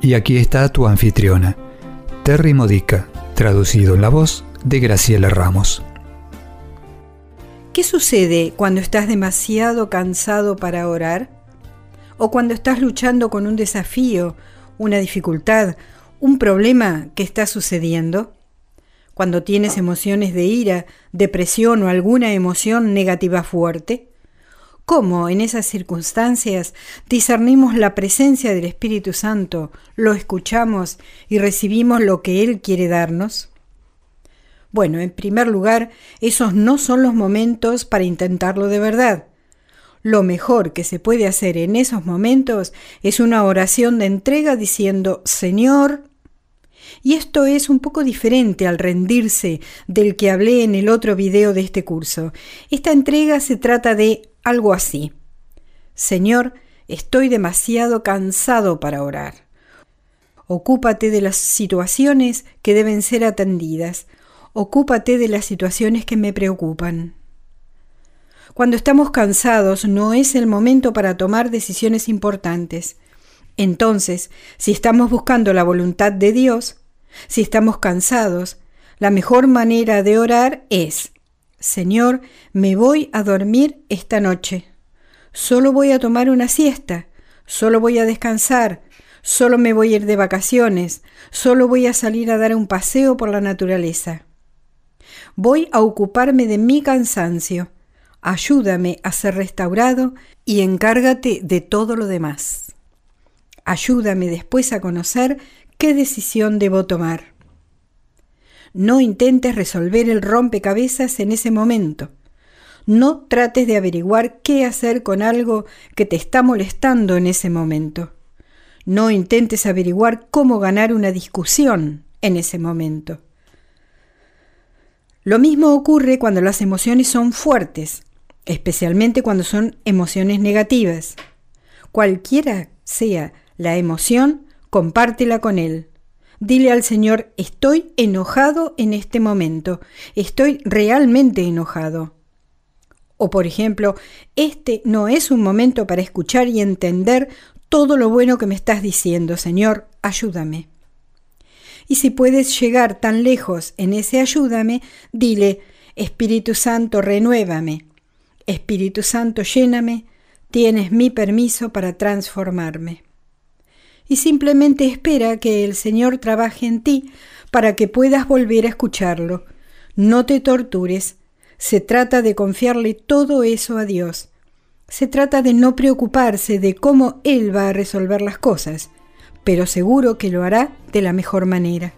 Y aquí está tu anfitriona, Terry Modica, traducido en la voz de Graciela Ramos. ¿Qué sucede cuando estás demasiado cansado para orar? ¿O cuando estás luchando con un desafío, una dificultad, un problema que está sucediendo? Cuando tienes emociones de ira, depresión o alguna emoción negativa fuerte? ¿Cómo en esas circunstancias discernimos la presencia del Espíritu Santo, lo escuchamos y recibimos lo que Él quiere darnos? Bueno, en primer lugar, esos no son los momentos para intentarlo de verdad. Lo mejor que se puede hacer en esos momentos es una oración de entrega diciendo, Señor, y esto es un poco diferente al rendirse del que hablé en el otro video de este curso. Esta entrega se trata de algo así. Señor, estoy demasiado cansado para orar. Ocúpate de las situaciones que deben ser atendidas. Ocúpate de las situaciones que me preocupan. Cuando estamos cansados no es el momento para tomar decisiones importantes. Entonces, si estamos buscando la voluntad de Dios, si estamos cansados, la mejor manera de orar es Señor, me voy a dormir esta noche. Solo voy a tomar una siesta, solo voy a descansar, solo me voy a ir de vacaciones, solo voy a salir a dar un paseo por la naturaleza. Voy a ocuparme de mi cansancio. Ayúdame a ser restaurado y encárgate de todo lo demás. Ayúdame después a conocer qué decisión debo tomar. No intentes resolver el rompecabezas en ese momento. No trates de averiguar qué hacer con algo que te está molestando en ese momento. No intentes averiguar cómo ganar una discusión en ese momento. Lo mismo ocurre cuando las emociones son fuertes, especialmente cuando son emociones negativas. Cualquiera sea la emoción, compártela con él. Dile al Señor, estoy enojado en este momento, estoy realmente enojado. O por ejemplo, este no es un momento para escuchar y entender todo lo bueno que me estás diciendo, Señor, ayúdame. Y si puedes llegar tan lejos en ese ayúdame, dile, Espíritu Santo, renuévame. Espíritu Santo, lléname. Tienes mi permiso para transformarme y simplemente espera que el Señor trabaje en ti para que puedas volver a escucharlo. No te tortures. Se trata de confiarle todo eso a Dios. Se trata de no preocuparse de cómo Él va a resolver las cosas, pero seguro que lo hará de la mejor manera.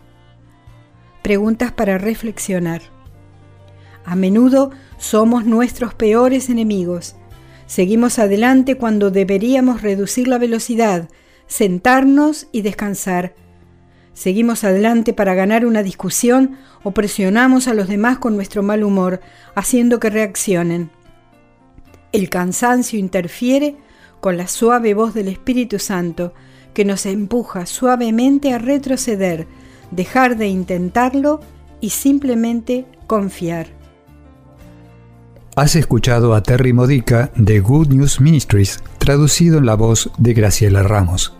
Preguntas para reflexionar. A menudo somos nuestros peores enemigos. Seguimos adelante cuando deberíamos reducir la velocidad, sentarnos y descansar. Seguimos adelante para ganar una discusión o presionamos a los demás con nuestro mal humor, haciendo que reaccionen. El cansancio interfiere con la suave voz del Espíritu Santo que nos empuja suavemente a retroceder, dejar de intentarlo y simplemente confiar. Has escuchado a Terry Modica de Good News Ministries, traducido en la voz de Graciela Ramos.